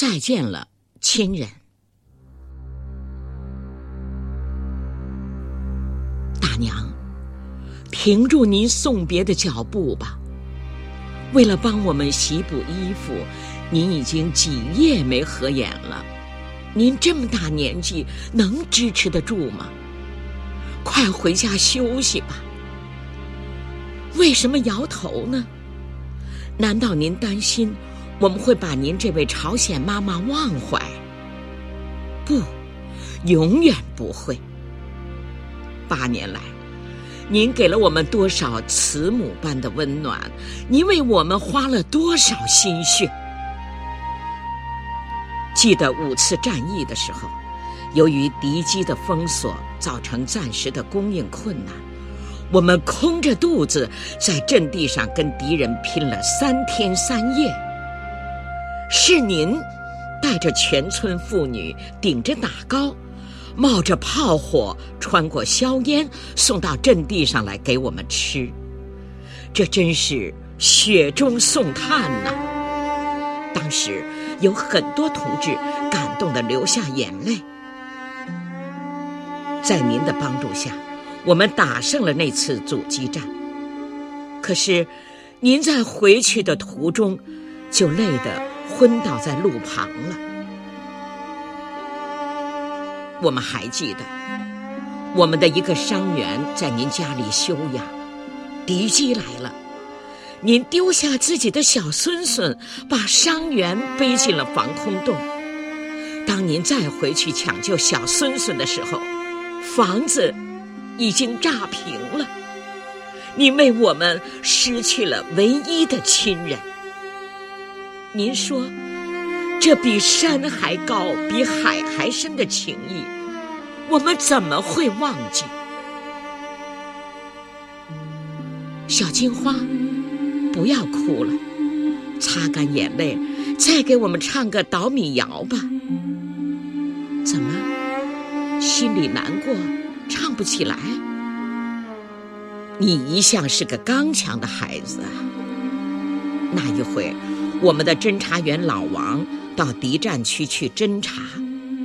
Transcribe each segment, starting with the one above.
再见了，亲人。大娘，停住您送别的脚步吧。为了帮我们洗补衣服，您已经几夜没合眼了。您这么大年纪，能支持得住吗？快回家休息吧。为什么摇头呢？难道您担心我们会把您这位朝鲜妈妈忘怀？不，永远不会。八年来，您给了我们多少慈母般的温暖？您为我们花了多少心血？记得五次战役的时候，由于敌机的封锁，造成暂时的供应困难。我们空着肚子在阵地上跟敌人拼了三天三夜。是您带着全村妇女顶着打高，冒着炮火，穿过硝烟，送到阵地上来给我们吃。这真是雪中送炭呐！当时有很多同志感动的流下眼泪。在您的帮助下。我们打胜了那次阻击战，可是您在回去的途中就累得昏倒在路旁了。我们还记得，我们的一个伤员在您家里休养，敌机来了，您丢下自己的小孙孙，把伤员背进了防空洞。当您再回去抢救小孙孙的时候，房子。已经炸平了，您为我们失去了唯一的亲人。您说，这比山还高、比海还深的情谊，我们怎么会忘记？小金花，不要哭了，擦干眼泪，再给我们唱个捣米谣吧。怎么，心里难过？唱不起来，你一向是个刚强的孩子啊。那一回，我们的侦查员老王到敌占区去侦查，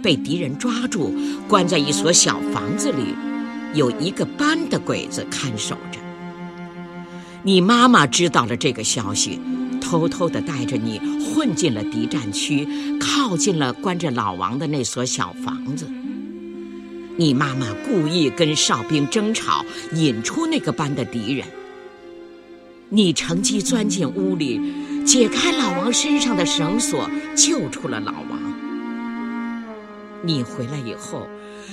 被敌人抓住，关在一所小房子里，有一个班的鬼子看守着。你妈妈知道了这个消息，偷偷的带着你混进了敌占区，靠近了关着老王的那所小房子。你妈妈故意跟哨兵争吵，引出那个班的敌人。你乘机钻进屋里，解开老王身上的绳索，救出了老王。你回来以后，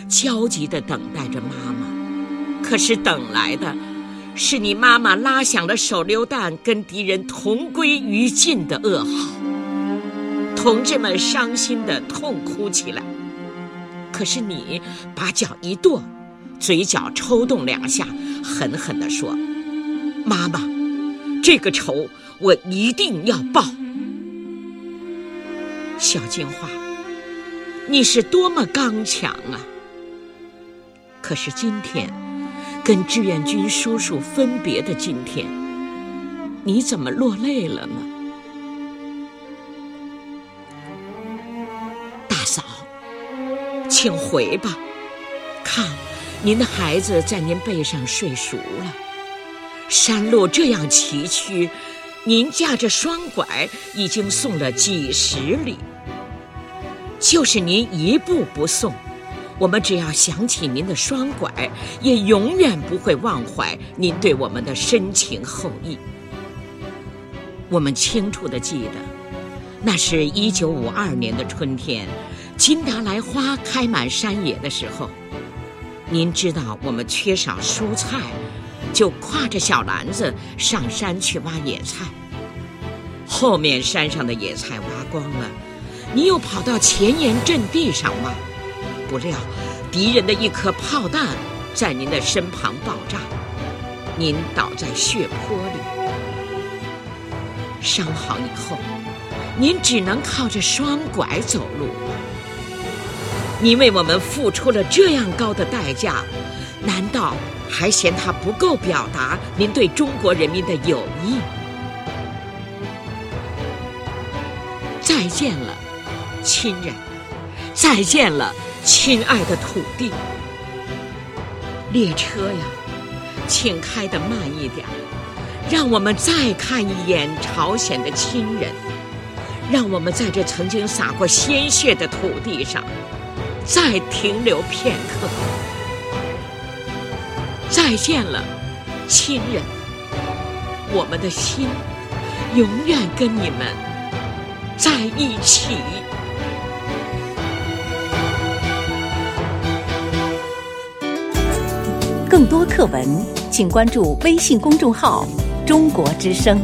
焦急地等待着妈妈，可是等来的，是你妈妈拉响了手榴弹，跟敌人同归于尽的噩耗。同志们伤心地痛哭起来。可是你把脚一跺，嘴角抽动两下，狠狠地说：“妈妈，这个仇我一定要报。”小金花，你是多么刚强啊！可是今天，跟志愿军叔叔分别的今天，你怎么落泪了呢？大嫂请回吧，看，您的孩子在您背上睡熟了。山路这样崎岖，您架着双拐已经送了几十里。就是您一步不送，我们只要想起您的双拐，也永远不会忘怀您对我们的深情厚谊。我们清楚的记得，那是一九五二年的春天。金达莱花开满山野的时候，您知道我们缺少蔬菜，就挎着小篮子上山去挖野菜。后面山上的野菜挖光了，你又跑到前沿阵地上挖，不料敌人的一颗炮弹在您的身旁爆炸，您倒在血泊里。伤好以后，您只能靠着双拐走路。您为我们付出了这样高的代价，难道还嫌他不够表达您对中国人民的友谊？再见了，亲人，再见了，亲爱的土地。列车呀，请开得慢一点，让我们再看一眼朝鲜的亲人，让我们在这曾经洒过鲜血的土地上再停留片刻。再见了，亲人，我们的心永远跟你们在一起。更多课文，请关注微信公众号“中国之声”。